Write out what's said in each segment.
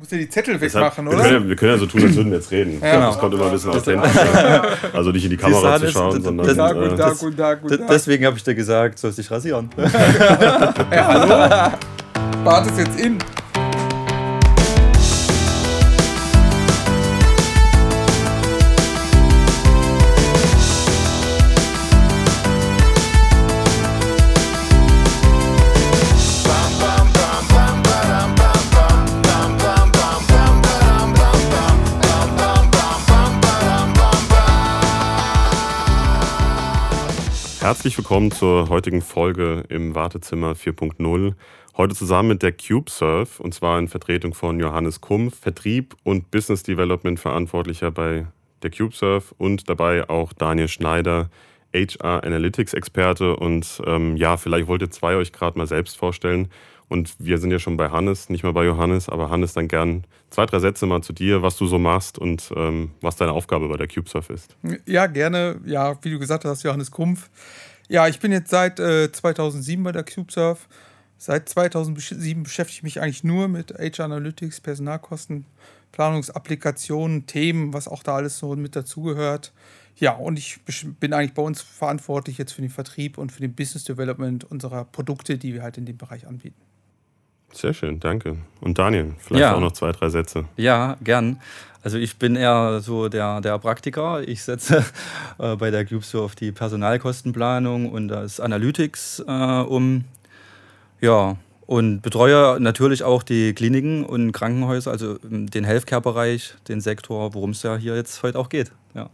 Muss ja die Zettel wegmachen, oder? Wir können, ja, wir können, ja, so tun, als würden wir jetzt reden. Ja. Das kommt immer ein bisschen authentischer. Also nicht in die Kamera zu schauen, sondern. Das, das, äh, das, das, deswegen habe ich dir gesagt, sollst dich rasieren. ja, hallo? Bart ist jetzt in. Herzlich willkommen zur heutigen Folge im Wartezimmer 4.0. Heute zusammen mit der CubeSurf und zwar in Vertretung von Johannes Kumpf, Vertrieb und Business Development Verantwortlicher bei der CubeSurf und dabei auch Daniel Schneider, HR Analytics Experte. Und ähm, ja, vielleicht wollt ihr zwei euch gerade mal selbst vorstellen. Und wir sind ja schon bei Hannes, nicht mal bei Johannes, aber Hannes, dann gern zwei, drei Sätze mal zu dir, was du so machst und ähm, was deine Aufgabe bei der CubeSurf ist. Ja, gerne. Ja, wie du gesagt hast, Johannes Kumpf. Ja, ich bin jetzt seit äh, 2007 bei der CubeSurf. Seit 2007 beschäftige ich mich eigentlich nur mit HR Analytics, Personalkosten, Planungsapplikationen, Themen, was auch da alles so mit dazugehört. Ja, und ich bin eigentlich bei uns verantwortlich jetzt für den Vertrieb und für den Business Development unserer Produkte, die wir halt in dem Bereich anbieten. Sehr schön, danke. Und Daniel, vielleicht ja. auch noch zwei, drei Sätze. Ja, gern. Also ich bin eher so der, der Praktiker. Ich setze äh, bei der Cube so auf die Personalkostenplanung und das Analytics äh, um. Ja, und betreue natürlich auch die Kliniken und Krankenhäuser, also den Healthcare-Bereich, den Sektor, worum es ja hier jetzt heute auch geht. Ja.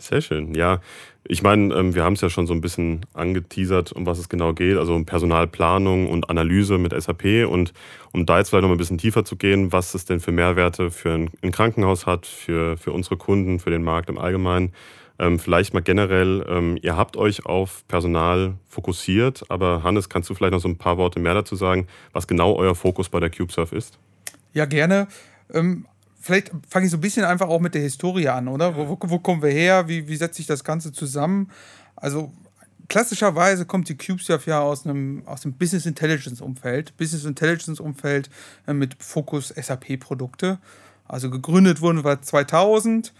Sehr schön. Ja, ich meine, ähm, wir haben es ja schon so ein bisschen angeteasert, um was es genau geht. Also um Personalplanung und Analyse mit SAP. Und um da jetzt vielleicht noch ein bisschen tiefer zu gehen, was es denn für Mehrwerte für ein, Krankenhaus hat, für, für unsere Kunden, für den Markt im Allgemeinen. Ähm, vielleicht mal generell, ähm, ihr habt euch auf Personal fokussiert, aber Hannes, kannst du vielleicht noch so ein paar Worte mehr dazu sagen, was genau euer Fokus bei der CubeSurf ist? Ja, gerne vielleicht fange ich so ein bisschen einfach auch mit der Historie an, oder? Wo, wo, wo kommen wir her? Wie, wie setzt sich das Ganze zusammen? Also klassischerweise kommt die CubeSurf ja aus einem, aus dem Business Intelligence Umfeld. Business Intelligence Umfeld äh, mit Fokus SAP-Produkte. Also gegründet wurden wir 2000.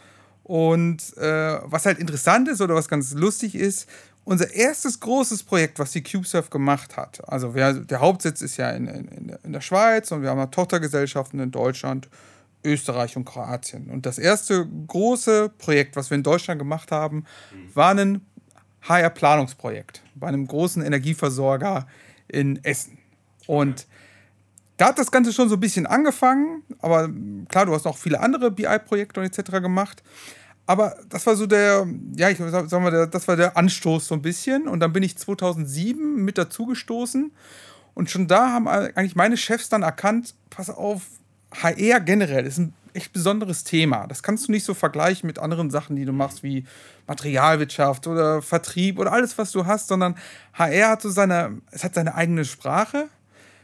Und äh, was halt interessant ist oder was ganz lustig ist, unser erstes großes Projekt, was die CubeSurf gemacht hat, also wir, der Hauptsitz ist ja in, in, in der Schweiz und wir haben Tochtergesellschaften in Deutschland Österreich und Kroatien. Und das erste große Projekt, was wir in Deutschland gemacht haben, war ein HR-Planungsprojekt bei einem großen Energieversorger in Essen. Und da hat das Ganze schon so ein bisschen angefangen, aber klar, du hast auch viele andere BI-Projekte und etc. gemacht. Aber das war so der, ja, ich sag mal, das war der Anstoß so ein bisschen. Und dann bin ich 2007 mit dazugestoßen. Und schon da haben eigentlich meine Chefs dann erkannt, pass auf, HR generell ist ein echt besonderes Thema. Das kannst du nicht so vergleichen mit anderen Sachen, die du machst, wie Materialwirtschaft oder Vertrieb oder alles, was du hast, sondern HR hat so seine, es hat seine eigene Sprache.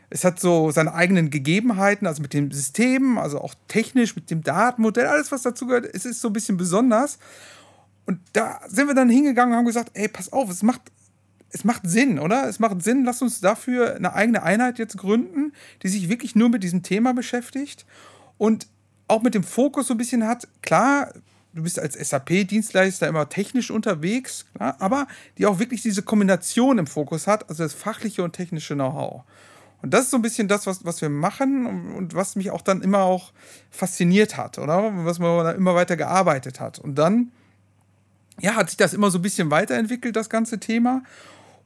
Es hat so seine eigenen Gegebenheiten, also mit dem System, also auch technisch, mit dem Datenmodell, alles, was dazu gehört, es ist so ein bisschen besonders. Und da sind wir dann hingegangen und haben gesagt, ey, pass auf, es macht es macht Sinn, oder? Es macht Sinn, lass uns dafür eine eigene Einheit jetzt gründen, die sich wirklich nur mit diesem Thema beschäftigt und auch mit dem Fokus so ein bisschen hat. Klar, du bist als SAP-Dienstleister immer technisch unterwegs, klar, aber die auch wirklich diese Kombination im Fokus hat, also das fachliche und technische Know-how. Und das ist so ein bisschen das, was, was wir machen und, was mich auch dann immer auch fasziniert hat, oder? Was man da immer weiter gearbeitet hat. Und dann, ja, hat sich das immer so ein bisschen weiterentwickelt, das ganze Thema.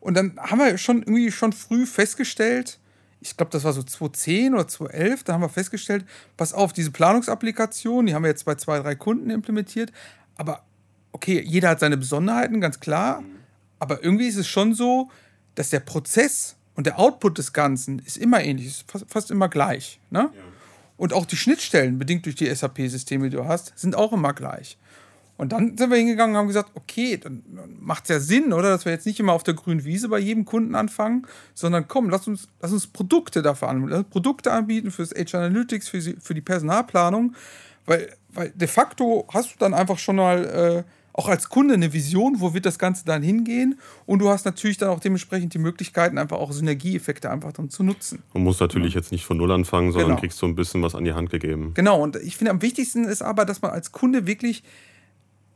Und dann haben wir schon irgendwie schon früh festgestellt, ich glaube, das war so 2010 oder 2011, da haben wir festgestellt, pass auf, diese Planungsapplikation, die haben wir jetzt bei zwei, drei Kunden implementiert, aber okay, jeder hat seine Besonderheiten, ganz klar, aber irgendwie ist es schon so, dass der Prozess und der Output des Ganzen ist immer ähnlich, ist fast, fast immer gleich. Ne? Ja. Und auch die Schnittstellen, bedingt durch die SAP-Systeme, die du hast, sind auch immer gleich. Und dann sind wir hingegangen und haben gesagt, okay, dann macht es ja Sinn, oder? Dass wir jetzt nicht immer auf der grünen Wiese bei jedem Kunden anfangen, sondern komm, lass uns, lass uns Produkte dafür anbieten. Produkte anbieten für das Age Analytics, für, für die Personalplanung. Weil, weil de facto hast du dann einfach schon mal äh, auch als Kunde eine Vision, wo wird das Ganze dann hingehen und du hast natürlich dann auch dementsprechend die Möglichkeiten, einfach auch Synergieeffekte einfach dann zu nutzen. Man muss natürlich ja. jetzt nicht von Null anfangen, sondern genau. kriegst so ein bisschen was an die Hand gegeben. Genau, und ich finde am wichtigsten ist aber, dass man als Kunde wirklich,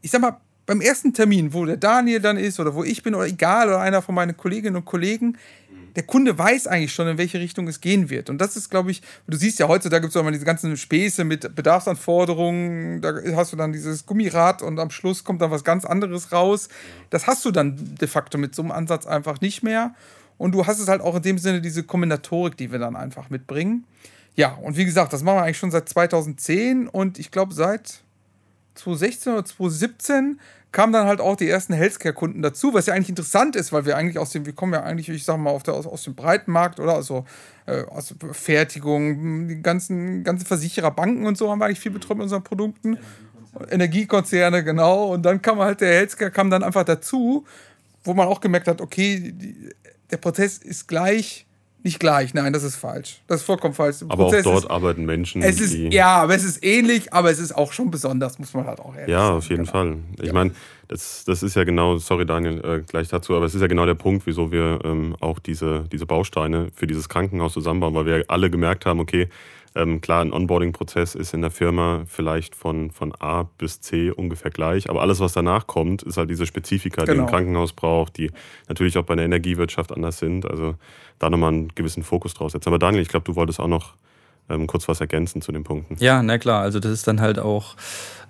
ich sag mal, beim ersten Termin, wo der Daniel dann ist oder wo ich bin oder egal oder einer von meinen Kolleginnen und Kollegen, der Kunde weiß eigentlich schon, in welche Richtung es gehen wird. Und das ist, glaube ich, du siehst ja heutzutage gibt es auch immer diese ganzen Späße mit Bedarfsanforderungen, da hast du dann dieses Gummirad und am Schluss kommt dann was ganz anderes raus. Das hast du dann de facto mit so einem Ansatz einfach nicht mehr. Und du hast es halt auch in dem Sinne diese Kombinatorik, die wir dann einfach mitbringen. Ja, und wie gesagt, das machen wir eigentlich schon seit 2010 und ich glaube seit 2016 oder 2017 kamen dann halt auch die ersten Healthcare-Kunden dazu, was ja eigentlich interessant ist, weil wir eigentlich aus dem, wir kommen ja eigentlich, ich sag mal, auf der, aus, aus dem Breitenmarkt oder also äh, aus Fertigung, die ganzen, ganzen Versicherer, Banken und so haben wir eigentlich viel betreut mit unseren Produkten. Energiekonzerne, genau. Und dann kam halt der Healthcare kam dann einfach dazu, wo man auch gemerkt hat, okay, die, der Prozess ist gleich nicht gleich, nein, das ist falsch. Das ist vollkommen falsch. aber Prozess auch dort ist, arbeiten Menschen. Es ist, ja, aber es ist ähnlich, aber es ist auch schon besonders, muss man halt auch ehrlich Ja, sagen. auf jeden genau. Fall. Ich ja. meine, das, das ist ja genau, sorry Daniel, äh, gleich dazu, aber es ist ja genau der Punkt, wieso wir ähm, auch diese, diese Bausteine für dieses Krankenhaus zusammenbauen, weil wir alle gemerkt haben, okay, ähm, klar, ein Onboarding-Prozess ist in der Firma vielleicht von, von A bis C ungefähr gleich, aber alles, was danach kommt, ist halt diese Spezifika, genau. die ein. Krankenhaus braucht, die natürlich auch bei der Energiewirtschaft anders sind. Also da nochmal einen gewissen Fokus draus setzen. Aber Daniel, ich glaube, du wolltest auch noch ähm, kurz was ergänzen zu den Punkten. Ja, na klar, also das ist dann halt auch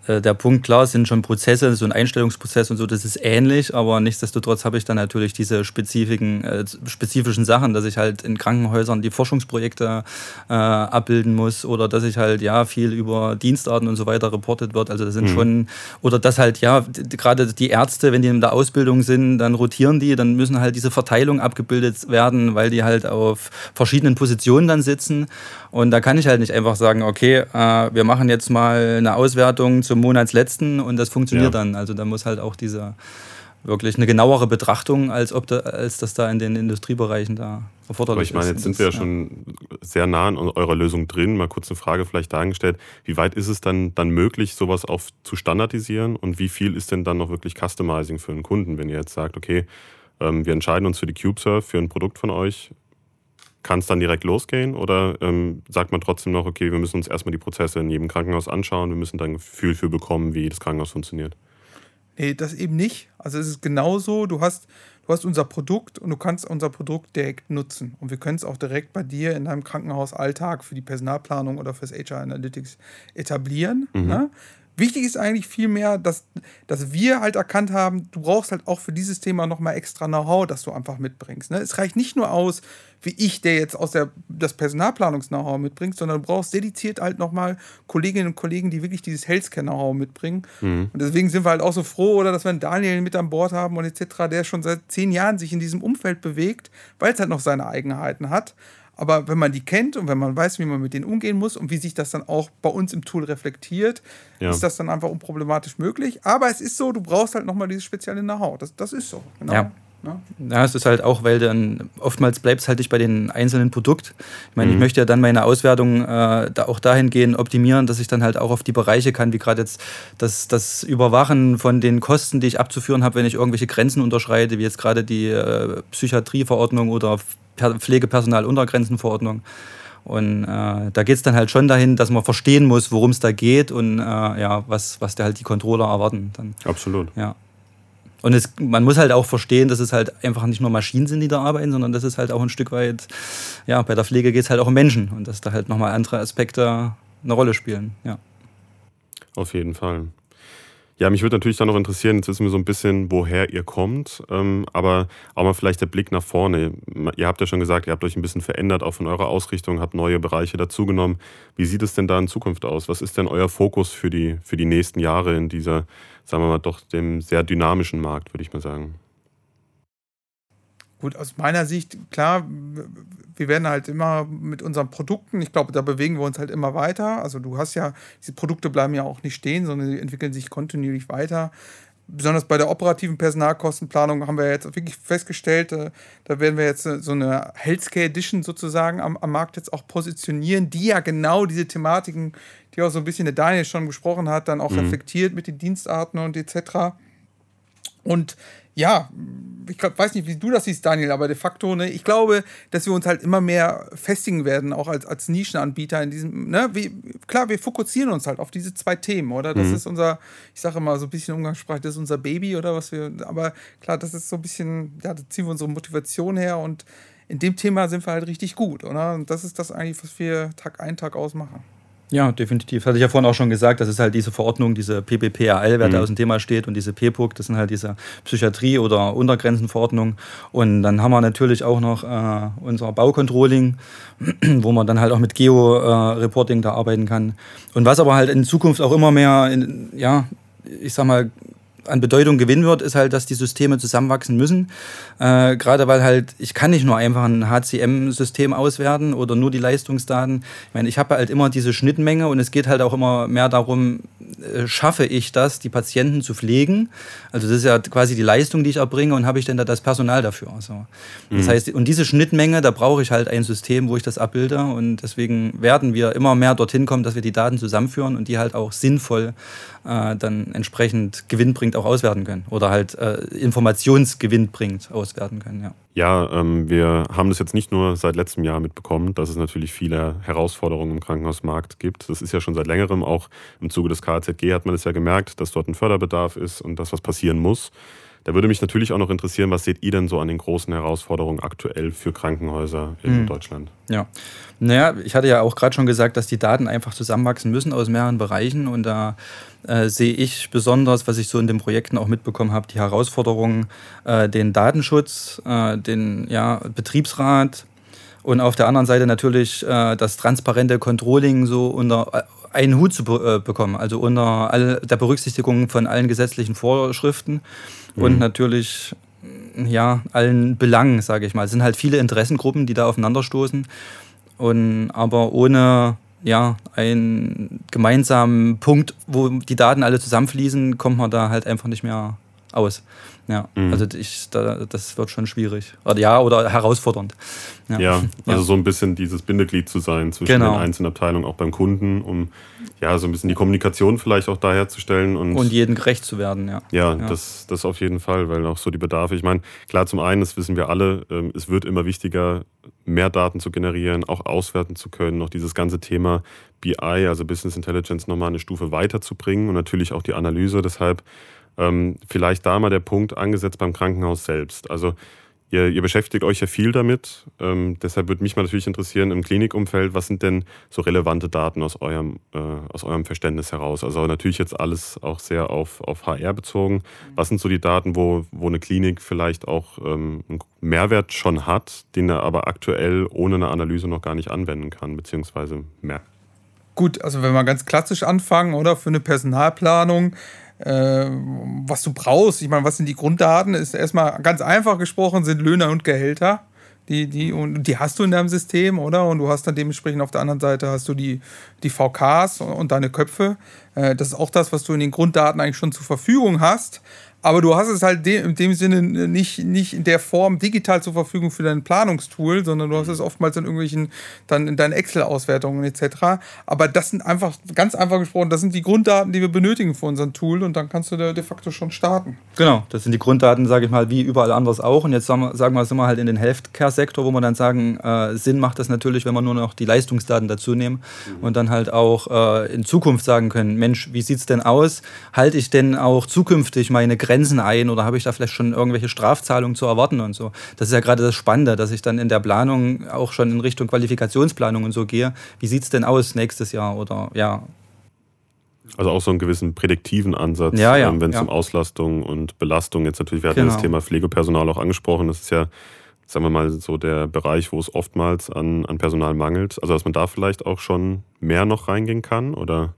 der Punkt, klar, sind schon Prozesse, so ein Einstellungsprozess und so, das ist ähnlich, aber nichtsdestotrotz habe ich dann natürlich diese spezifischen, äh, spezifischen Sachen, dass ich halt in Krankenhäusern die Forschungsprojekte äh, abbilden muss oder dass ich halt ja viel über Dienstarten und so weiter reportet wird. Also das sind mhm. schon, oder dass halt ja, gerade die Ärzte, wenn die in der Ausbildung sind, dann rotieren die, dann müssen halt diese Verteilung abgebildet werden, weil die halt auf verschiedenen Positionen dann sitzen. Und da kann ich halt nicht einfach sagen, okay, äh, wir machen jetzt mal eine Auswertung zu zum Monatsletzten und das funktioniert ja. dann. Also da muss halt auch diese wirklich eine genauere Betrachtung, als ob da, als das da in den Industriebereichen da erforderlich ist. Aber ich meine, jetzt sind wir ja schon sehr nah an eurer Lösung drin. Mal kurz eine Frage vielleicht dargestellt. Wie weit ist es dann, dann möglich, sowas auf, zu standardisieren und wie viel ist denn dann noch wirklich Customizing für einen Kunden, wenn ihr jetzt sagt, okay, ähm, wir entscheiden uns für die CubeSurf, für ein Produkt von euch, kann es dann direkt losgehen oder ähm, sagt man trotzdem noch, okay, wir müssen uns erstmal die Prozesse in jedem Krankenhaus anschauen, wir müssen dann ein Gefühl für bekommen, wie das Krankenhaus funktioniert? Nee, das eben nicht. Also es ist genauso, du hast, du hast unser Produkt und du kannst unser Produkt direkt nutzen. Und wir können es auch direkt bei dir in deinem Krankenhausalltag für die Personalplanung oder fürs HR Analytics etablieren. Mhm. Ne? Wichtig ist eigentlich vielmehr, dass, dass wir halt erkannt haben, du brauchst halt auch für dieses Thema nochmal extra Know-how, das du einfach mitbringst. Ne? Es reicht nicht nur aus, wie ich, der jetzt aus der, das Personalplanungs-Know-how mitbringt, sondern du brauchst dediziert halt nochmal Kolleginnen und Kollegen, die wirklich dieses Healthcare-Know-how mitbringen. Mhm. Und deswegen sind wir halt auch so froh, oder dass wir einen Daniel mit an Bord haben und etc., der schon seit zehn Jahren sich in diesem Umfeld bewegt, weil es halt noch seine Eigenheiten hat. Aber wenn man die kennt und wenn man weiß, wie man mit denen umgehen muss und wie sich das dann auch bei uns im Tool reflektiert, ja. ist das dann einfach unproblematisch möglich. Aber es ist so, du brauchst halt nochmal dieses spezielle Know-how. Das, das ist so. Genau. Ja. Ja. ja, es ist halt auch, weil dann oftmals bleibt es halt nicht bei den einzelnen Produkt. Ich meine, mhm. ich möchte ja dann meine Auswertung äh, da auch dahingehend optimieren, dass ich dann halt auch auf die Bereiche kann, wie gerade jetzt das, das Überwachen von den Kosten, die ich abzuführen habe, wenn ich irgendwelche Grenzen unterschreite, wie jetzt gerade die äh, Psychiatrieverordnung oder Pflegepersonaluntergrenzenverordnung. Und äh, da geht es dann halt schon dahin, dass man verstehen muss, worum es da geht und äh, ja, was, was da halt die Controller erwarten. Dann. Absolut. Ja. Und es, man muss halt auch verstehen, dass es halt einfach nicht nur Maschinen sind, die da arbeiten, sondern dass es halt auch ein Stück weit, ja, bei der Pflege geht es halt auch um Menschen und dass da halt nochmal andere Aspekte eine Rolle spielen. Ja. Auf jeden Fall. Ja, mich würde natürlich dann noch interessieren, jetzt wissen wir so ein bisschen, woher ihr kommt, ähm, aber auch mal vielleicht der Blick nach vorne. Ihr habt ja schon gesagt, ihr habt euch ein bisschen verändert, auch von eurer Ausrichtung, habt neue Bereiche dazugenommen. Wie sieht es denn da in Zukunft aus? Was ist denn euer Fokus für die, für die nächsten Jahre in dieser, sagen wir mal, doch dem sehr dynamischen Markt, würde ich mal sagen? Gut, aus meiner Sicht, klar, wir werden halt immer mit unseren Produkten, ich glaube, da bewegen wir uns halt immer weiter. Also du hast ja, diese Produkte bleiben ja auch nicht stehen, sondern sie entwickeln sich kontinuierlich weiter. Besonders bei der operativen Personalkostenplanung haben wir jetzt wirklich festgestellt, äh, da werden wir jetzt äh, so eine Healthcare Edition sozusagen am, am Markt jetzt auch positionieren, die ja genau diese Thematiken, die auch so ein bisschen der Daniel schon besprochen hat, dann auch mhm. reflektiert mit den Dienstarten und etc. Und ja, ich glaub, weiß nicht, wie du das siehst, Daniel, aber de facto, ne, ich glaube, dass wir uns halt immer mehr festigen werden, auch als, als Nischenanbieter in diesem, ne, wie, klar, wir fokussieren uns halt auf diese zwei Themen, oder? Das mhm. ist unser, ich sage immer so ein bisschen umgangssprachlich, das ist unser Baby, oder was wir, aber klar, das ist so ein bisschen, ja, da ziehen wir unsere Motivation her und in dem Thema sind wir halt richtig gut, oder? Und das ist das eigentlich, was wir Tag ein, Tag aus machen. Ja, definitiv. Hatte ich ja vorhin auch schon gesagt, das ist halt diese Verordnung, diese PPPAL, wer mhm. da aus dem Thema steht, und diese PPUC, das sind halt diese Psychiatrie- oder Untergrenzenverordnungen. Und dann haben wir natürlich auch noch äh, unser Baucontrolling, wo man dann halt auch mit Geo-Reporting äh, da arbeiten kann. Und was aber halt in Zukunft auch immer mehr, in, ja, ich sag mal, an Bedeutung gewinnen wird, ist halt, dass die Systeme zusammenwachsen müssen. Äh, Gerade weil halt, ich kann nicht nur einfach ein HCM-System auswerten oder nur die Leistungsdaten. Ich meine, ich habe halt immer diese Schnittmenge und es geht halt auch immer mehr darum, äh, schaffe ich das, die Patienten zu pflegen? Also das ist ja quasi die Leistung, die ich erbringe und habe ich denn da das Personal dafür? Also, das mhm. heißt, und diese Schnittmenge, da brauche ich halt ein System, wo ich das abbilde und deswegen werden wir immer mehr dorthin kommen, dass wir die Daten zusammenführen und die halt auch sinnvoll äh, dann entsprechend gewinnbringend auch auswerten können oder halt äh, informationsgewinnbringend auswerten können. Ja, ja ähm, wir haben das jetzt nicht nur seit letztem Jahr mitbekommen, dass es natürlich viele Herausforderungen im Krankenhausmarkt gibt. Das ist ja schon seit längerem, auch im Zuge des KZG hat man es ja gemerkt, dass dort ein Förderbedarf ist und dass was passieren muss. Da würde mich natürlich auch noch interessieren, was seht ihr denn so an den großen Herausforderungen aktuell für Krankenhäuser in mhm. Deutschland? Ja, naja, ich hatte ja auch gerade schon gesagt, dass die Daten einfach zusammenwachsen müssen aus mehreren Bereichen und da äh, sehe ich besonders, was ich so in den Projekten auch mitbekommen habe, die Herausforderungen, äh, den Datenschutz, äh, den ja, Betriebsrat und auf der anderen Seite natürlich äh, das transparente Controlling so unter einen Hut zu be äh, bekommen, also unter all der Berücksichtigung von allen gesetzlichen Vorschriften mhm. und natürlich ja, allen Belangen, sage ich mal. Es sind halt viele Interessengruppen, die da aufeinanderstoßen. Und aber ohne ja, einen gemeinsamen Punkt, wo die Daten alle zusammenfließen, kommt man da halt einfach nicht mehr aus. Ja, mhm. also ich, da, das wird schon schwierig. Oder ja, oder herausfordernd. Ja. ja, also so ein bisschen dieses Bindeglied zu sein zwischen genau. den einzelnen Abteilungen, auch beim Kunden, um ja so ein bisschen die Kommunikation vielleicht auch da herzustellen. Und, und jedem gerecht zu werden, ja. Ja, ja. Das, das auf jeden Fall, weil auch so die Bedarfe, ich meine, klar, zum einen, das wissen wir alle, ähm, es wird immer wichtiger, mehr Daten zu generieren, auch auswerten zu können, auch dieses ganze Thema BI, also Business Intelligence, nochmal eine Stufe weiterzubringen und natürlich auch die Analyse. Deshalb ähm, vielleicht da mal der Punkt angesetzt beim Krankenhaus selbst. Also ihr, ihr beschäftigt euch ja viel damit. Ähm, deshalb würde mich mal natürlich interessieren im Klinikumfeld, was sind denn so relevante Daten aus eurem, äh, aus eurem Verständnis heraus? Also natürlich jetzt alles auch sehr auf, auf HR bezogen. Was sind so die Daten, wo, wo eine Klinik vielleicht auch ähm, einen Mehrwert schon hat, den er aber aktuell ohne eine Analyse noch gar nicht anwenden kann, beziehungsweise mehr? Gut, also wenn wir ganz klassisch anfangen, oder für eine Personalplanung, äh, was du brauchst. Ich meine, was sind die Grunddaten? Ist erstmal ganz einfach gesprochen, sind Löhne und Gehälter. Die, die, und die hast du in deinem System, oder? Und du hast dann dementsprechend auf der anderen Seite hast du die, die VKs und deine Köpfe. Äh, das ist auch das, was du in den Grunddaten eigentlich schon zur Verfügung hast. Aber du hast es halt in dem Sinne nicht, nicht in der Form digital zur Verfügung für dein Planungstool, sondern du hast es oftmals in irgendwelchen, dann in deinen Excel-Auswertungen etc. Aber das sind einfach, ganz einfach gesprochen, das sind die Grunddaten, die wir benötigen für unseren Tool und dann kannst du de facto schon starten. Genau, das sind die Grunddaten, sage ich mal, wie überall anders auch. Und jetzt sagen wir, sagen wir, sind wir halt in den Healthcare-Sektor, wo wir dann sagen, äh, Sinn macht das natürlich, wenn wir nur noch die Leistungsdaten dazu nehmen mhm. und dann halt auch äh, in Zukunft sagen können, Mensch, wie sieht es denn aus? Halte ich denn auch zukünftig meine Grenzen Grenzen ein oder habe ich da vielleicht schon irgendwelche Strafzahlungen zu erwarten und so. Das ist ja gerade das Spannende, dass ich dann in der Planung auch schon in Richtung Qualifikationsplanung und so gehe. Wie sieht es denn aus nächstes Jahr oder ja, also auch so einen gewissen prädiktiven Ansatz, ja, ja, ähm, wenn es ja. um Auslastung und Belastung jetzt natürlich, wir hatten genau. das Thema Pflegepersonal auch angesprochen, das ist ja, sagen wir mal, so der Bereich, wo es oftmals an, an Personal mangelt. Also dass man da vielleicht auch schon mehr noch reingehen kann oder?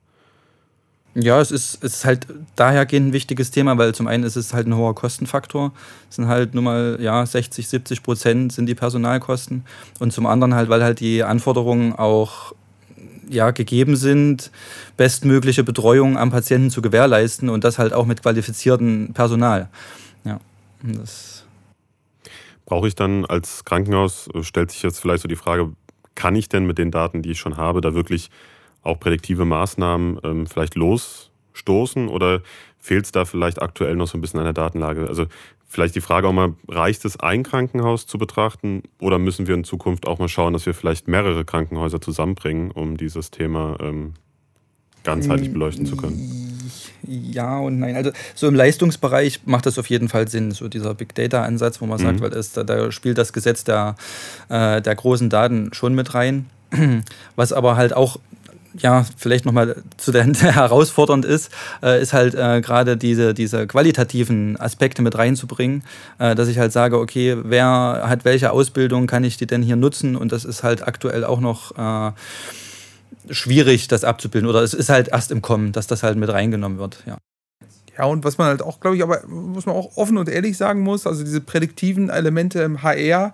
Ja, es ist, es ist halt dahergehend ein wichtiges Thema, weil zum einen ist es halt ein hoher Kostenfaktor. Es sind halt nur mal ja, 60, 70 Prozent sind die Personalkosten. Und zum anderen halt, weil halt die Anforderungen auch ja, gegeben sind, bestmögliche Betreuung am Patienten zu gewährleisten und das halt auch mit qualifiziertem Personal. Ja, Brauche ich dann als Krankenhaus, stellt sich jetzt vielleicht so die Frage, kann ich denn mit den Daten, die ich schon habe, da wirklich auch prädiktive Maßnahmen ähm, vielleicht losstoßen? Oder fehlt es da vielleicht aktuell noch so ein bisschen an der Datenlage? Also vielleicht die Frage auch mal, reicht es, ein Krankenhaus zu betrachten oder müssen wir in Zukunft auch mal schauen, dass wir vielleicht mehrere Krankenhäuser zusammenbringen, um dieses Thema ähm, ganzheitlich beleuchten zu können? Ja und nein. Also so im Leistungsbereich macht das auf jeden Fall Sinn, so dieser Big Data-Ansatz, wo man mhm. sagt, weil es, da, da, spielt das Gesetz der, äh, der großen Daten schon mit rein. Was aber halt auch ja, vielleicht nochmal zu der, der herausfordernd ist, äh, ist halt äh, gerade diese, diese qualitativen Aspekte mit reinzubringen, äh, dass ich halt sage, okay, wer hat welche Ausbildung, kann ich die denn hier nutzen? Und das ist halt aktuell auch noch äh, schwierig, das abzubilden. Oder es ist halt erst im Kommen, dass das halt mit reingenommen wird, ja. Ja, und was man halt auch, glaube ich, aber muss man auch offen und ehrlich sagen muss, also diese prädiktiven Elemente im HR,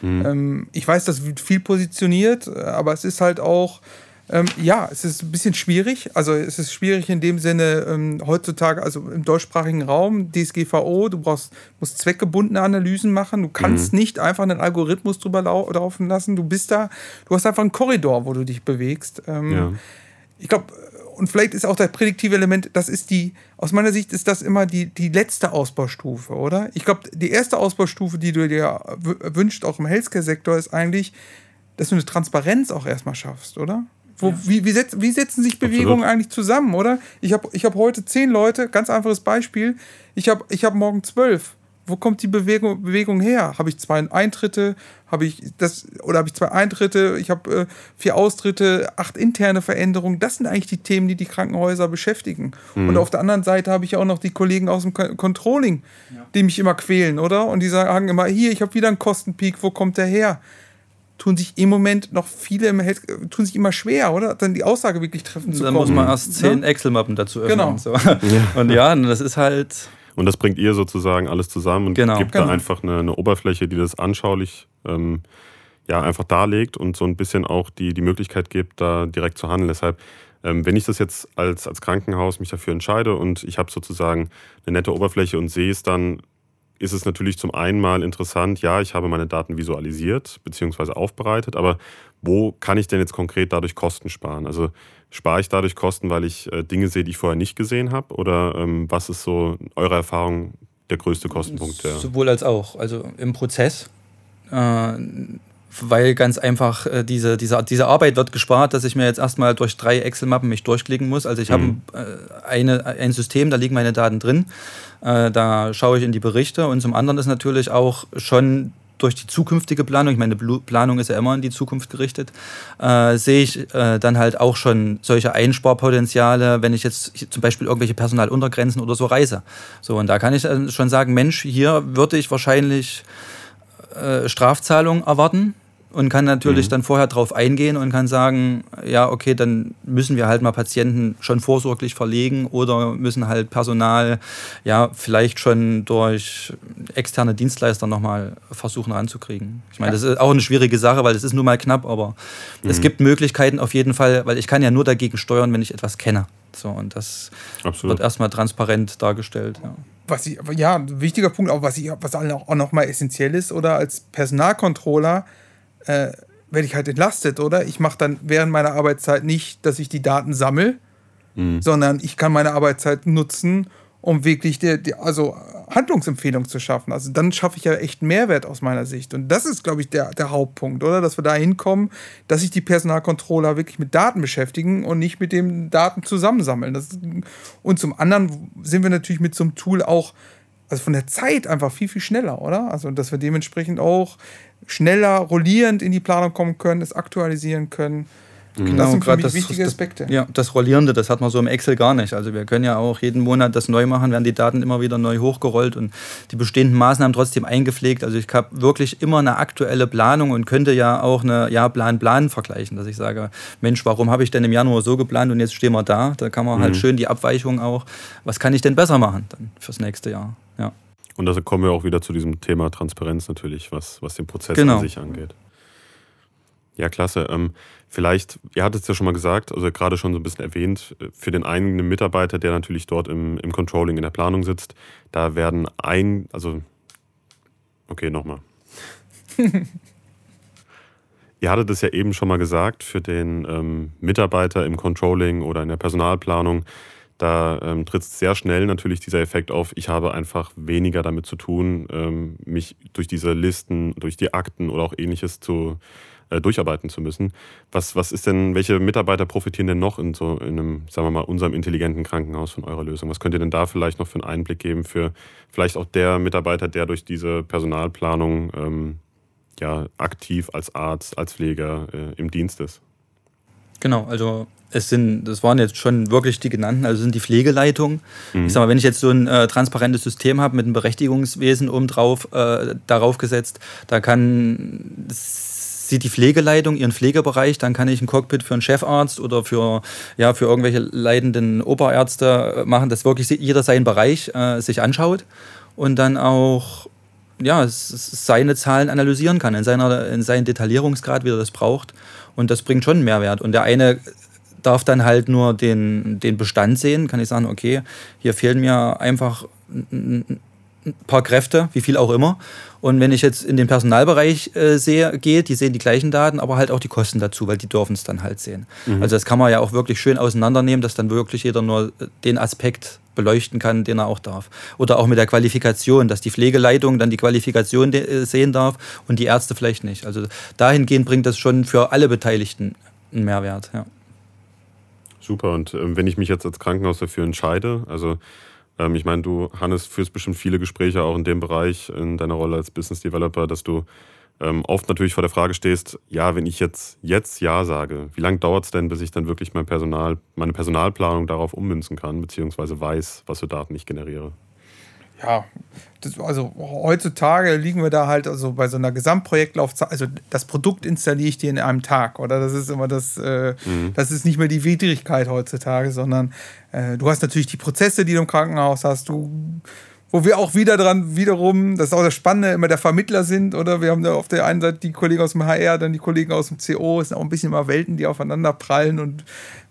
mhm. ähm, ich weiß, das wird viel positioniert, aber es ist halt auch, ähm, ja, es ist ein bisschen schwierig. Also es ist schwierig in dem Sinne ähm, heutzutage, also im deutschsprachigen Raum, DSGVO, du brauchst, musst zweckgebundene Analysen machen. Du kannst mhm. nicht einfach einen Algorithmus drüber laufen lassen. Du bist da, du hast einfach einen Korridor, wo du dich bewegst. Ähm, ja. Ich glaube, und vielleicht ist auch das prädiktive Element, das ist die, aus meiner Sicht ist das immer die, die letzte Ausbaustufe, oder? Ich glaube, die erste Ausbaustufe, die du dir wünschst, auch im Healthcare-Sektor, ist eigentlich, dass du eine Transparenz auch erstmal schaffst, oder? Wo, ja. wie, wie, setz, wie, setzen sich Bewegungen Absolut. eigentlich zusammen, oder? Ich habe ich hab heute zehn Leute, ganz einfaches Beispiel. Ich habe ich hab morgen zwölf. Wo kommt die Bewegung, Bewegung her? Habe ich zwei Eintritte? Habe ich das oder habe ich zwei Eintritte? Ich habe äh, vier Austritte, acht interne Veränderungen. Das sind eigentlich die Themen, die die Krankenhäuser beschäftigen. Mhm. Und auf der anderen Seite habe ich auch noch die Kollegen aus dem Controlling, ja. die mich immer quälen, oder? Und die sagen immer: Hier, ich habe wieder einen Kostenpeak. Wo kommt der her? Tun sich im Moment noch viele im Health, tun sich immer schwer, oder? Dann die Aussage wirklich treffen zu Dann kommen. muss man erst zehn ja? Excel-Mappen dazu öffnen. Genau. So. Ja. Und ja, das ist halt. Und das bringt ihr sozusagen alles zusammen und genau. gibt genau. da einfach eine, eine, Oberfläche, die das anschaulich ähm, ja, einfach darlegt und so ein bisschen auch die, die Möglichkeit gibt, da direkt zu handeln. Deshalb, ähm, wenn ich das jetzt als, als Krankenhaus mich dafür entscheide und ich habe sozusagen eine nette Oberfläche und sehe es dann ist es natürlich zum einen mal interessant, ja, ich habe meine Daten visualisiert bzw. aufbereitet, aber wo kann ich denn jetzt konkret dadurch Kosten sparen? Also spare ich dadurch Kosten, weil ich äh, Dinge sehe, die ich vorher nicht gesehen habe? Oder ähm, was ist so eure Erfahrung der größte Kostenpunkt? Sowohl als auch. Also im Prozess. Äh, weil ganz einfach äh, diese, diese, diese Arbeit wird gespart, dass ich mir jetzt erstmal durch drei Excel-Mappen mich durchklicken muss. Also ich mhm. habe äh, eine, ein System, da liegen meine Daten drin. Äh, da schaue ich in die Berichte und zum anderen ist natürlich auch schon durch die zukünftige Planung, ich meine, Planung ist ja immer in die Zukunft gerichtet, äh, sehe ich äh, dann halt auch schon solche Einsparpotenziale, wenn ich jetzt zum Beispiel irgendwelche Personaluntergrenzen oder so reise. So, und da kann ich schon sagen, Mensch, hier würde ich wahrscheinlich äh, Strafzahlungen erwarten und kann natürlich mhm. dann vorher drauf eingehen und kann sagen, ja, okay, dann müssen wir halt mal Patienten schon vorsorglich verlegen oder müssen halt Personal ja vielleicht schon durch externe Dienstleister nochmal versuchen ranzukriegen. Ich meine, ja. das ist auch eine schwierige Sache, weil es ist nun mal knapp, aber mhm. es gibt Möglichkeiten auf jeden Fall, weil ich kann ja nur dagegen steuern, wenn ich etwas kenne. So, und das Absolut. wird erstmal transparent dargestellt. Ja. Was ich, ja, ein wichtiger Punkt, auch was, ich, was auch nochmal essentiell ist, oder als Personalcontroller, äh, werde ich halt entlastet, oder? Ich mache dann während meiner Arbeitszeit nicht, dass ich die Daten sammle, mhm. sondern ich kann meine Arbeitszeit nutzen, um wirklich die, die, also Handlungsempfehlungen zu schaffen. Also dann schaffe ich ja echt Mehrwert aus meiner Sicht. Und das ist, glaube ich, der, der Hauptpunkt, oder? Dass wir da hinkommen, dass sich die Personalcontroller wirklich mit Daten beschäftigen und nicht mit den Daten zusammensammeln. Das, und zum anderen sind wir natürlich mit so einem Tool auch also von der Zeit einfach viel, viel schneller, oder? Also, dass wir dementsprechend auch schneller rollierend in die Planung kommen können, es aktualisieren können. Genau, das sind für mich das, wichtige Aspekte. Das, ja, das Rollierende, das hat man so im Excel gar nicht. Also wir können ja auch jeden Monat das neu machen, werden die Daten immer wieder neu hochgerollt und die bestehenden Maßnahmen trotzdem eingepflegt. Also ich habe wirklich immer eine aktuelle Planung und könnte ja auch eine ja, Plan-Plan vergleichen, dass ich sage, Mensch, warum habe ich denn im Januar so geplant und jetzt stehen wir da? Da kann man halt mhm. halt schön die Abweichung auch, was kann ich denn besser machen dann fürs nächste Jahr? Und da kommen wir auch wieder zu diesem Thema Transparenz natürlich, was, was den Prozess genau. an sich angeht. Ja, klasse. Ähm, vielleicht, ihr hattet es ja schon mal gesagt, also gerade schon so ein bisschen erwähnt, für den einen Mitarbeiter, der natürlich dort im, im Controlling, in der Planung sitzt, da werden ein, also, okay, nochmal. ihr hattet es ja eben schon mal gesagt, für den ähm, Mitarbeiter im Controlling oder in der Personalplanung, da ähm, tritt sehr schnell natürlich dieser Effekt auf, ich habe einfach weniger damit zu tun, ähm, mich durch diese Listen, durch die Akten oder auch ähnliches zu äh, durcharbeiten zu müssen. Was, was ist denn, welche Mitarbeiter profitieren denn noch in so in einem, sagen wir mal, unserem intelligenten Krankenhaus von eurer Lösung? Was könnt ihr denn da vielleicht noch für einen Einblick geben für vielleicht auch der Mitarbeiter, der durch diese Personalplanung ähm, ja, aktiv als Arzt, als Pfleger äh, im Dienst ist? Genau, also es sind, das waren jetzt schon wirklich die genannten, also sind die Pflegeleitungen. Mhm. Ich sag mal, wenn ich jetzt so ein äh, transparentes System habe mit einem Berechtigungswesen oben drauf, äh, darauf gesetzt, da kann sieht die Pflegeleitung ihren Pflegebereich, dann kann ich ein Cockpit für einen Chefarzt oder für, ja, für irgendwelche leitenden Oberärzte machen, dass wirklich jeder seinen Bereich äh, sich anschaut und dann auch ja, seine Zahlen analysieren kann, in, seiner, in seinen Detaillierungsgrad, wie er das braucht. Und das bringt schon einen Mehrwert. Und der eine darf dann halt nur den, den Bestand sehen, kann ich sagen, okay, hier fehlen mir einfach ein paar Kräfte, wie viel auch immer. Und wenn ich jetzt in den Personalbereich äh, sehe, gehe, die sehen die gleichen Daten, aber halt auch die Kosten dazu, weil die dürfen es dann halt sehen. Mhm. Also das kann man ja auch wirklich schön auseinandernehmen, dass dann wirklich jeder nur den Aspekt beleuchten kann, den er auch darf. Oder auch mit der Qualifikation, dass die Pflegeleitung dann die Qualifikation äh, sehen darf und die Ärzte vielleicht nicht. Also dahingehend bringt das schon für alle Beteiligten einen Mehrwert. Ja. Super. Und ähm, wenn ich mich jetzt als Krankenhaus dafür entscheide, also ähm, ich meine, du, Hannes, führst bestimmt viele Gespräche auch in dem Bereich, in deiner Rolle als Business Developer, dass du ähm, oft natürlich vor der Frage stehst, ja, wenn ich jetzt, jetzt Ja sage, wie lange dauert es denn, bis ich dann wirklich mein Personal, meine Personalplanung darauf ummünzen kann, beziehungsweise weiß, was für Daten ich generiere? Ja, das, also heutzutage liegen wir da halt also bei so einer Gesamtprojektlaufzeit, also das Produkt installiere ich dir in einem Tag, oder? Das ist immer das, äh, mhm. das ist nicht mehr die Widrigkeit heutzutage, sondern äh, du hast natürlich die Prozesse, die du im Krankenhaus hast, du wo wir auch wieder dran, wiederum, das ist auch das Spannende, immer der Vermittler sind, oder? Wir haben da auf der einen Seite die Kollegen aus dem HR, dann die Kollegen aus dem CO, es sind auch ein bisschen immer Welten, die aufeinander prallen und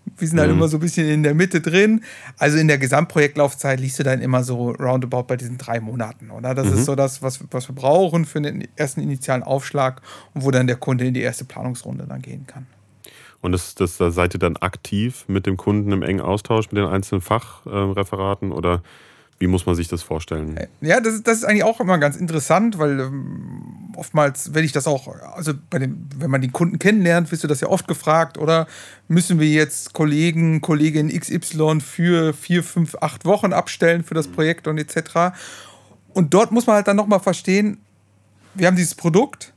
wir sind halt mhm. immer so ein bisschen in der Mitte drin. Also in der Gesamtprojektlaufzeit liegst du dann immer so roundabout bei diesen drei Monaten, oder? Das mhm. ist so das, was, was wir brauchen für den ersten initialen Aufschlag und wo dann der Kunde in die erste Planungsrunde dann gehen kann. Und das, das, da seid ihr dann aktiv mit dem Kunden im engen Austausch mit den einzelnen Fachreferaten oder wie muss man sich das vorstellen? Ja, das, das ist eigentlich auch immer ganz interessant, weil ähm, oftmals, wenn ich das auch, also bei dem, wenn man den Kunden kennenlernt, wirst du das ja oft gefragt, oder müssen wir jetzt Kollegen, Kollegin XY für vier, fünf, acht Wochen abstellen für das Projekt und etc. Und dort muss man halt dann nochmal verstehen, wir haben dieses Produkt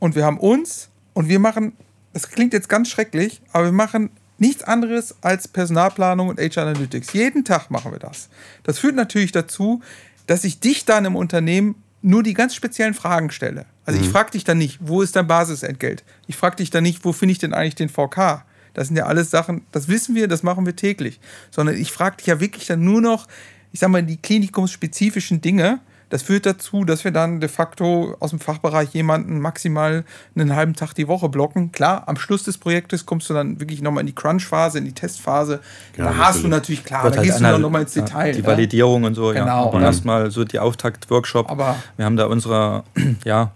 und wir haben uns und wir machen, das klingt jetzt ganz schrecklich, aber wir machen nichts anderes als Personalplanung und HR Analytics. Jeden Tag machen wir das. Das führt natürlich dazu, dass ich dich dann im Unternehmen nur die ganz speziellen Fragen stelle. Also mhm. ich frage dich dann nicht, wo ist dein Basisentgelt? Ich frage dich dann nicht, wo finde ich denn eigentlich den VK? Das sind ja alles Sachen, das wissen wir, das machen wir täglich. Sondern ich frage dich ja wirklich dann nur noch, ich sag mal, die klinikumsspezifischen Dinge, das führt dazu, dass wir dann de facto aus dem Fachbereich jemanden maximal einen halben Tag die Woche blocken. Klar, am Schluss des Projektes kommst du dann wirklich nochmal in die Crunch-Phase, in die Testphase. Ja, da hast du natürlich, klar, da halt gehst du dann nochmal ins Detail. Die Validierung und so, genau. ja. Aber erstmal so die Auftakt-Workshop. wir haben da unsere, ja,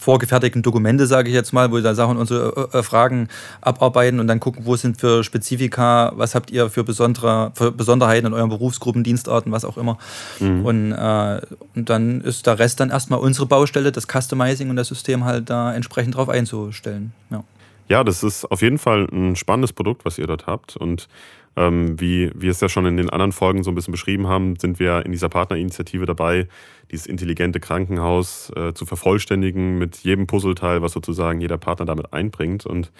vorgefertigten Dokumente, sage ich jetzt mal, wo wir dann Sachen unsere äh, äh, Fragen abarbeiten und dann gucken, wo sind für Spezifika, was habt ihr für, besondere, für Besonderheiten in euren Berufsgruppen, Dienstarten, was auch immer. Mhm. Und, äh, und dann ist der Rest dann erstmal unsere Baustelle, das Customizing und das System halt da entsprechend drauf einzustellen. Ja. Ja, das ist auf jeden Fall ein spannendes Produkt, was ihr dort habt. Und ähm, wie wir es ja schon in den anderen Folgen so ein bisschen beschrieben haben, sind wir in dieser Partnerinitiative dabei, dieses intelligente Krankenhaus äh, zu vervollständigen mit jedem Puzzleteil, was sozusagen jeder Partner damit einbringt. Und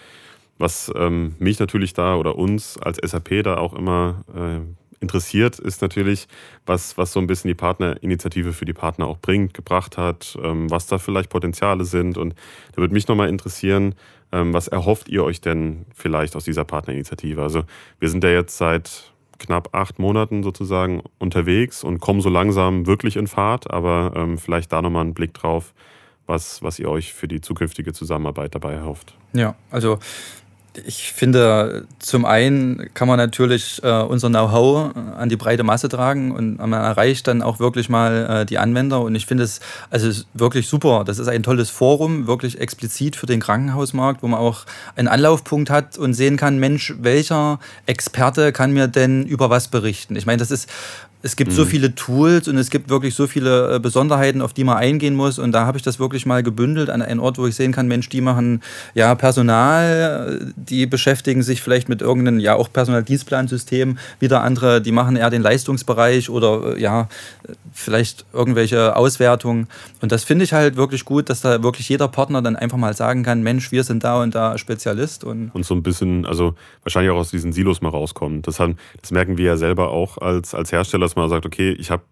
was ähm, mich natürlich da oder uns als SAP da auch immer äh, interessiert, ist natürlich, was, was so ein bisschen die Partnerinitiative für die Partner auch bringt, gebracht hat, ähm, was da vielleicht Potenziale sind. Und da würde mich nochmal interessieren, was erhofft ihr euch denn vielleicht aus dieser Partnerinitiative? Also wir sind ja jetzt seit knapp acht Monaten sozusagen unterwegs und kommen so langsam wirklich in Fahrt, aber ähm, vielleicht da nochmal einen Blick drauf, was, was ihr euch für die zukünftige Zusammenarbeit dabei erhofft. Ja, also ich finde, zum einen kann man natürlich äh, unser Know-how äh, an die breite Masse tragen und man erreicht dann auch wirklich mal äh, die Anwender. Und ich finde es also wirklich super. Das ist ein tolles Forum, wirklich explizit für den Krankenhausmarkt, wo man auch einen Anlaufpunkt hat und sehen kann, Mensch, welcher Experte kann mir denn über was berichten? Ich meine, das ist es gibt mhm. so viele Tools und es gibt wirklich so viele äh, Besonderheiten, auf die man eingehen muss. Und da habe ich das wirklich mal gebündelt an einen Ort, wo ich sehen kann, Mensch, die machen ja Personal, die beschäftigen sich vielleicht mit irgendeinem, ja auch Personaldienstplansystem. Wieder andere, die machen eher den Leistungsbereich oder äh, ja, vielleicht irgendwelche Auswertungen. Und das finde ich halt wirklich gut, dass da wirklich jeder Partner dann einfach mal sagen kann, Mensch, wir sind da und da Spezialist. Und, und so ein bisschen, also wahrscheinlich auch aus diesen Silos mal rauskommen. Das, haben, das merken wir ja selber auch als, als Hersteller dass man sagt, okay, ich habe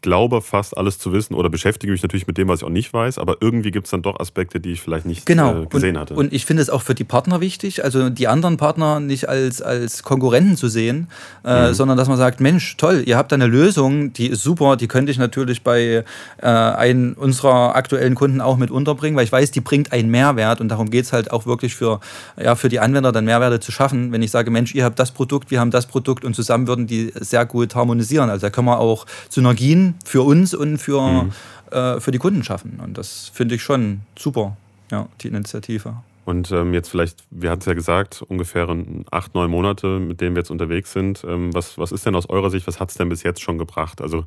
glaube fast alles zu wissen oder beschäftige mich natürlich mit dem, was ich auch nicht weiß, aber irgendwie gibt es dann doch Aspekte, die ich vielleicht nicht genau. äh, gesehen und, hatte. Und ich finde es auch für die Partner wichtig, also die anderen Partner nicht als, als Konkurrenten zu sehen, äh, mhm. sondern dass man sagt, Mensch, toll, ihr habt eine Lösung, die ist super, die könnte ich natürlich bei äh, einem unserer aktuellen Kunden auch mit unterbringen, weil ich weiß, die bringt einen Mehrwert und darum geht es halt auch wirklich für, ja, für die Anwender dann Mehrwerte zu schaffen. Wenn ich sage, Mensch, ihr habt das Produkt, wir haben das Produkt und zusammen würden die sehr gut harmonisieren. Also da können wir auch Synergien für uns und für, mhm. äh, für die Kunden schaffen. Und das finde ich schon super, ja, die Initiative. Und ähm, jetzt vielleicht, wir hatten es ja gesagt, ungefähr acht, neun Monate, mit denen wir jetzt unterwegs sind. Ähm, was, was ist denn aus eurer Sicht, was hat es denn bis jetzt schon gebracht? Also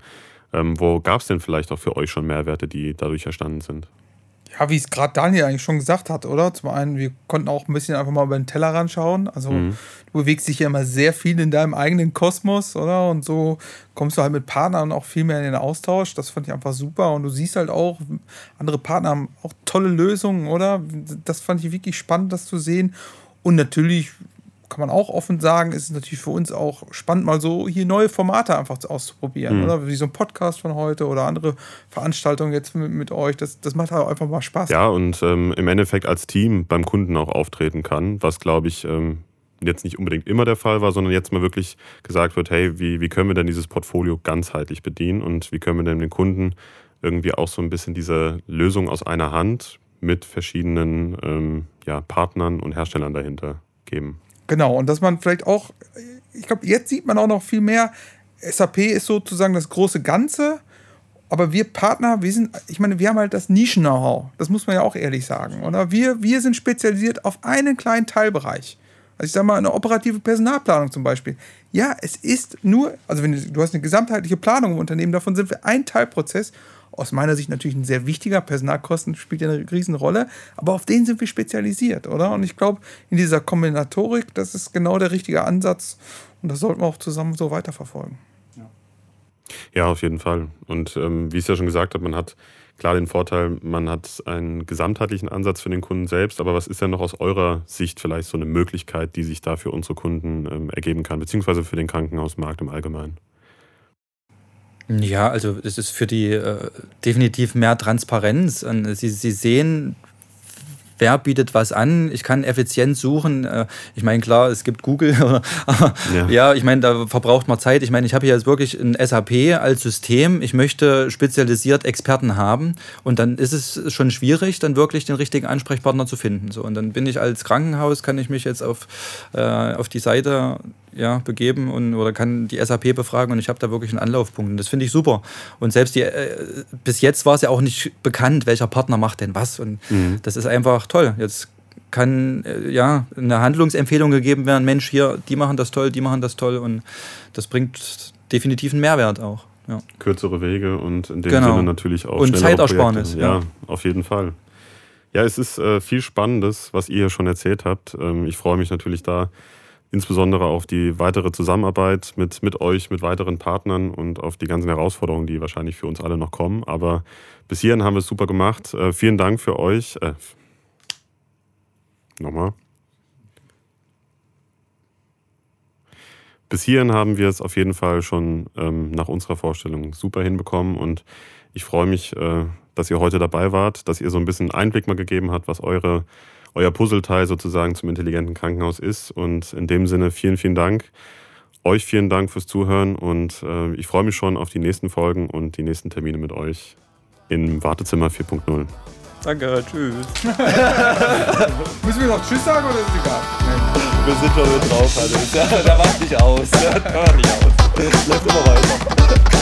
ähm, wo gab es denn vielleicht auch für euch schon Mehrwerte, die dadurch erstanden sind? Ja, wie es gerade Daniel eigentlich schon gesagt hat, oder? Zum einen, wir konnten auch ein bisschen einfach mal über den Tellerrand schauen. Also mhm. du bewegst dich ja immer sehr viel in deinem eigenen Kosmos, oder? Und so kommst du halt mit Partnern auch viel mehr in den Austausch. Das fand ich einfach super. Und du siehst halt auch, andere Partner haben auch tolle Lösungen, oder? Das fand ich wirklich spannend, das zu sehen. Und natürlich kann man auch offen sagen, ist es natürlich für uns auch spannend, mal so hier neue Formate einfach auszuprobieren, mhm. oder? Wie so ein Podcast von heute oder andere Veranstaltungen jetzt mit, mit euch. Das, das macht halt einfach mal Spaß. Ja, und ähm, im Endeffekt als Team beim Kunden auch auftreten kann, was glaube ich ähm, jetzt nicht unbedingt immer der Fall war, sondern jetzt mal wirklich gesagt wird, hey, wie, wie können wir denn dieses Portfolio ganzheitlich bedienen und wie können wir denn den Kunden irgendwie auch so ein bisschen diese Lösung aus einer Hand mit verschiedenen ähm, ja, Partnern und Herstellern dahinter geben. Genau, und dass man vielleicht auch, ich glaube, jetzt sieht man auch noch viel mehr, SAP ist sozusagen das große Ganze, aber wir Partner, wir sind, ich meine, wir haben halt das Nischen-Know-how, das muss man ja auch ehrlich sagen, oder? Wir, wir sind spezialisiert auf einen kleinen Teilbereich. Also ich sage mal, eine operative Personalplanung zum Beispiel. Ja, es ist nur, also wenn du, du hast eine gesamtheitliche Planung im Unternehmen, davon sind wir ein Teilprozess aus meiner Sicht natürlich ein sehr wichtiger. Personalkosten spielt ja eine Riesenrolle, aber auf den sind wir spezialisiert, oder? Und ich glaube, in dieser Kombinatorik, das ist genau der richtige Ansatz und das sollten wir auch zusammen so weiterverfolgen. Ja, auf jeden Fall. Und ähm, wie ich es ja schon gesagt habe, man hat klar den Vorteil, man hat einen gesamtheitlichen Ansatz für den Kunden selbst, aber was ist denn noch aus eurer Sicht vielleicht so eine Möglichkeit, die sich da für unsere Kunden ähm, ergeben kann, beziehungsweise für den Krankenhausmarkt im Allgemeinen? Ja, also es ist für die äh, definitiv mehr Transparenz. Sie, sie sehen, wer bietet was an. Ich kann effizient suchen. Äh, ich meine, klar, es gibt Google, aber ja, ja ich meine, da verbraucht man Zeit. Ich meine, ich habe hier jetzt wirklich ein SAP als System. Ich möchte spezialisiert Experten haben und dann ist es schon schwierig, dann wirklich den richtigen Ansprechpartner zu finden. So, und dann bin ich als Krankenhaus, kann ich mich jetzt auf, äh, auf die Seite ja, begeben und, oder kann die SAP befragen und ich habe da wirklich einen Anlaufpunkt. Und das finde ich super. Und selbst die, äh, bis jetzt war es ja auch nicht bekannt, welcher Partner macht denn was. Und mhm. das ist einfach toll. Jetzt kann äh, ja eine Handlungsempfehlung gegeben werden, Mensch, hier, die machen das toll, die machen das toll und das bringt definitiv einen Mehrwert auch. Ja. Kürzere Wege und in dem genau. Sinne natürlich auch und Zeitersparnis. Ja, ja, auf jeden Fall. Ja, es ist äh, viel Spannendes, was ihr hier schon erzählt habt. Ähm, ich freue mich natürlich da insbesondere auf die weitere Zusammenarbeit mit, mit euch, mit weiteren Partnern und auf die ganzen Herausforderungen, die wahrscheinlich für uns alle noch kommen. Aber bis hierhin haben wir es super gemacht. Äh, vielen Dank für euch. Äh, nochmal. Bis hierhin haben wir es auf jeden Fall schon ähm, nach unserer Vorstellung super hinbekommen und ich freue mich, äh, dass ihr heute dabei wart, dass ihr so ein bisschen Einblick mal gegeben habt, was eure euer Puzzleteil sozusagen zum intelligenten Krankenhaus ist. Und in dem Sinne vielen, vielen Dank. Euch vielen Dank fürs Zuhören und äh, ich freue mich schon auf die nächsten Folgen und die nächsten Termine mit euch im Wartezimmer 4.0. Danke, tschüss. Müssen wir noch Tschüss sagen oder ist es egal? Wir sind schon mit drauf, also. Da macht nicht aus. Da macht nicht aus. Läuft immer weiter.